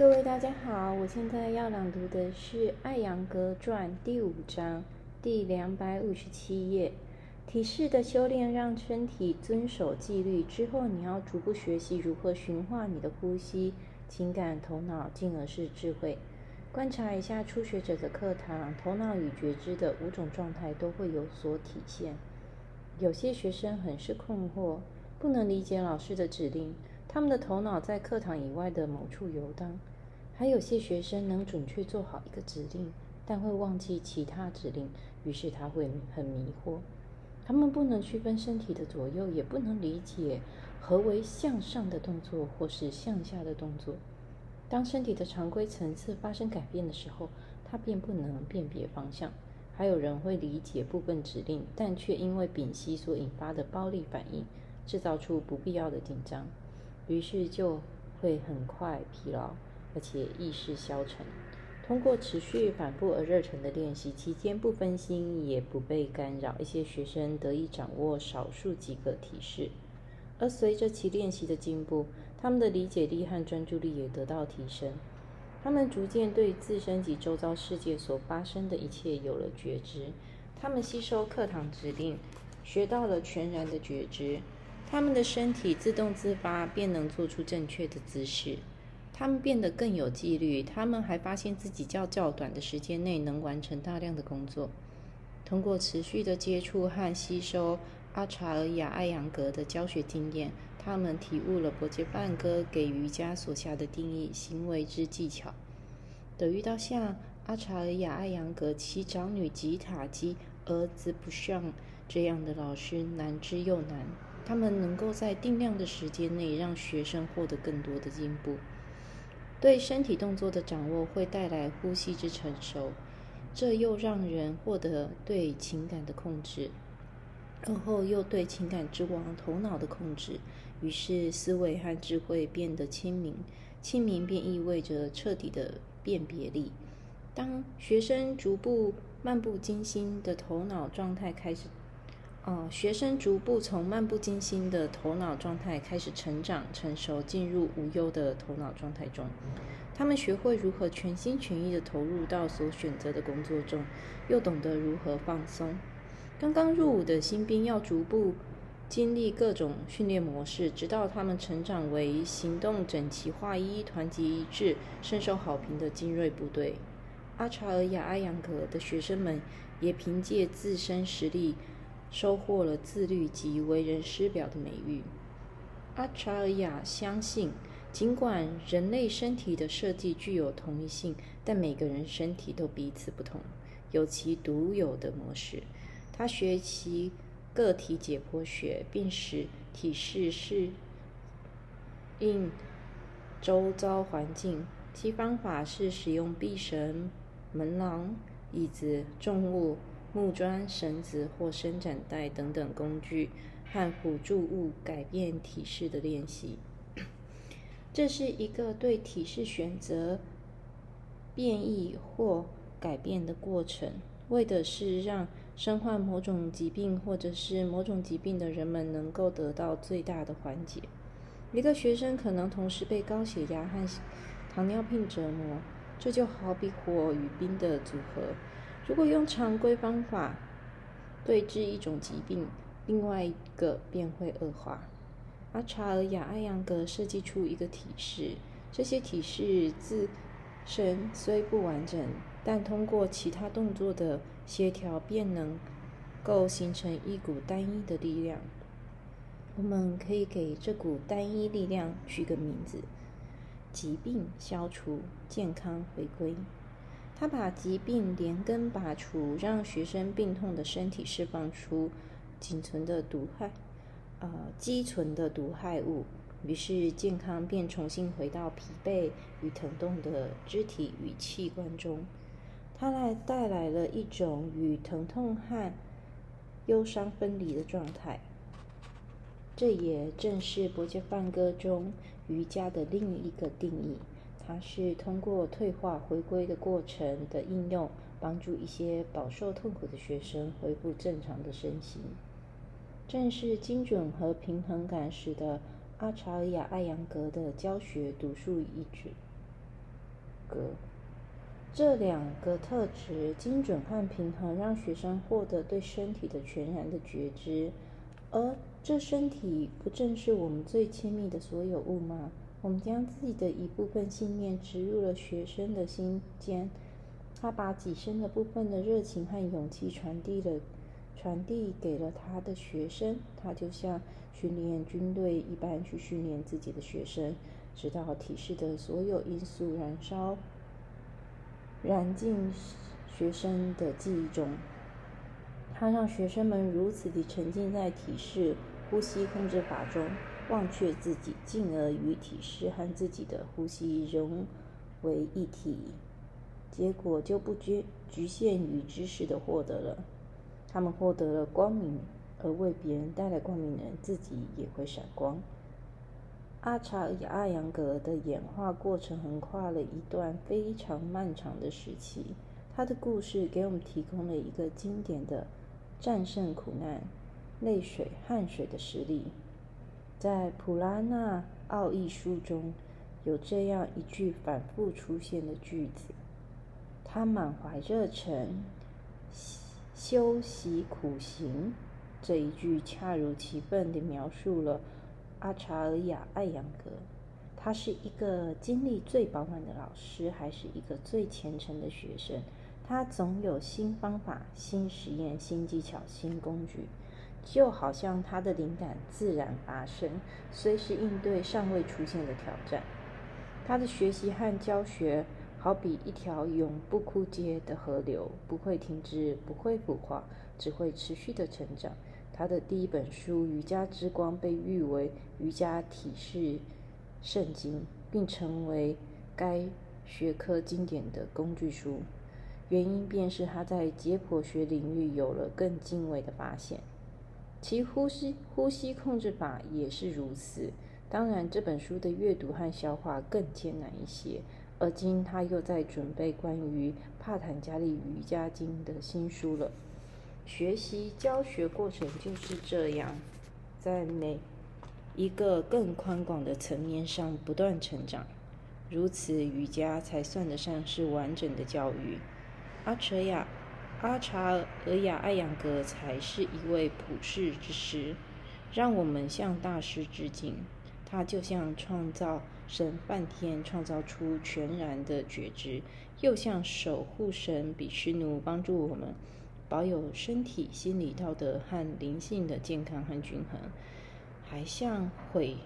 各位大家好，我现在要朗读的是《艾扬格传》第五章第两百五十七页。体式的修炼让身体遵守纪律之后，你要逐步学习如何驯化你的呼吸、情感、头脑，进而是智慧。观察一下初学者的课堂，头脑与觉知的五种状态都会有所体现。有些学生很是困惑，不能理解老师的指令，他们的头脑在课堂以外的某处游荡。还有些学生能准确做好一个指令，但会忘记其他指令，于是他会很迷惑。他们不能区分身体的左右，也不能理解何为向上的动作或是向下的动作。当身体的常规层次发生改变的时候，他便不能辨别方向。还有人会理解部分指令，但却因为屏息所引发的暴力反应，制造出不必要的紧张，于是就会很快疲劳，而且意识消沉。通过持续反复而热忱的练习，期间不分心也不被干扰，一些学生得以掌握少数几个提示。而随着其练习的进步，他们的理解力和专注力也得到提升。他们逐渐对自身及周遭世界所发生的一切有了觉知。他们吸收课堂指令，学到了全然的觉知。他们的身体自动自发，便能做出正确的姿势。他们变得更有纪律，他们还发现自己较较短的时间内能完成大量的工作。通过持续的接触和吸收阿查尔雅艾扬格的教学经验，他们体悟了伯杰半哥给瑜伽所下的定义：行为之技巧。得遇到像阿查尔雅艾扬格其长女吉塔及儿子不上这样的老师，难之又难。他们能够在定量的时间内让学生获得更多的进步。对身体动作的掌握会带来呼吸之成熟，这又让人获得对情感的控制，而后又对情感之王头脑的控制。于是思维和智慧变得清明，清明便意味着彻底的辨别力。当学生逐步漫不经心的头脑状态开始。哦，学生逐步从漫不经心的头脑状态开始成长成熟，进入无忧的头脑状态中。他们学会如何全心全意地投入到所选择的工作中，又懂得如何放松。刚刚入伍的新兵要逐步经历各种训练模式，直到他们成长为行动整齐划一、团结一致、深受好评的精锐部队。阿查尔雅阿扬格的学生们也凭借自身实力。收获了自律及为人师表的美誉。阿查尔雅相信，尽管人类身体的设计具有同一性，但每个人身体都彼此不同，有其独有的模式。他学习个体解剖学，并使体式适应周遭环境。其方法是使用臂绳、门廊、椅子、重物。木桩、绳子或伸展带等等工具和辅助物改变体式的练习，这是一个对体式选择变异或改变的过程，为的是让身患某种疾病或者是某种疾病的人们能够得到最大的缓解。一个学生可能同时被高血压和糖尿病折磨，这就好比火与冰的组合。如果用常规方法对治一种疾病，另外一个便会恶化。阿查尔雅艾扬格设计出一个体式，这些体式自身虽不完整，但通过其他动作的协调，便能够形成一股单一的力量。我们可以给这股单一力量取个名字：疾病消除，健康回归。他把疾病连根拔除，让学生病痛的身体释放出仅存的毒害，呃，积存的毒害物，于是健康便重新回到疲惫与疼痛的肢体与器官中。他来带来了一种与疼痛和忧伤分离的状态。这也正是伯爵梵歌中瑜伽的另一个定义。它是通过退化回归的过程的应用，帮助一些饱受痛苦的学生恢复正常的身形。正是精准和平衡感使得阿查尔雅艾扬格的教学独树一帜。格。这两个特质精准和平衡，让学生获得对身体的全然的觉知。而这身体不正是我们最亲密的所有物吗？我们将自己的一部分信念植入了学生的心间，他把己身的部分的热情和勇气传递了，传递给了他的学生。他就像训练军队一般去训练自己的学生，直到体式的所有因素燃烧。燃进学生的记忆中，他让学生们如此地沉浸在体式呼吸控制法中，忘却自己，进而与体式和自己的呼吸融为一体。结果就不局局限于知识的获得了，他们获得了光明，而为别人带来光明的人，自己也会闪光。阿查与阿扬格的演化过程横跨了一段非常漫长的时期。他的故事给我们提供了一个经典的战胜苦难、泪水、汗水的实例。在普拉纳奥义书中有这样一句反复出现的句子：“他满怀热忱，修习苦行。”这一句恰如其分地描述了。阿查尔雅·艾扬格，他是一个精力最饱满的老师，还是一个最虔诚的学生？他总有新方法、新实验、新技巧、新工具，就好像他的灵感自然发生，随时应对尚未出现的挑战。他的学习和教学好比一条永不枯竭的河流，不会停止，不会腐化，只会持续的成长。他的第一本书《瑜伽之光》被誉为瑜伽体式圣经，并成为该学科经典的工具书。原因便是他在解剖学领域有了更精微的发现。其呼吸呼吸控制法也是如此。当然，这本书的阅读和消化更艰难一些。而今，他又在准备关于帕坦加利瑜伽经的新书了。学习教学过程就是这样，在每一个更宽广的层面上不断成长，如此瑜伽才算得上是完整的教育。阿查亚阿查尔雅艾扬格才是一位普世之师，让我们向大师致敬。他就像创造神半天创造出全然的觉知，又像守护神比湿奴帮助我们。保有身体、心理、道德和灵性的健康和均衡，还像毁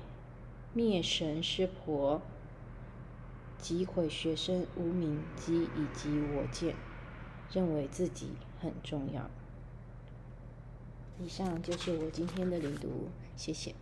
灭神师婆击毁学生无名及以及我见，认为自己很重要。以上就是我今天的领读，谢谢。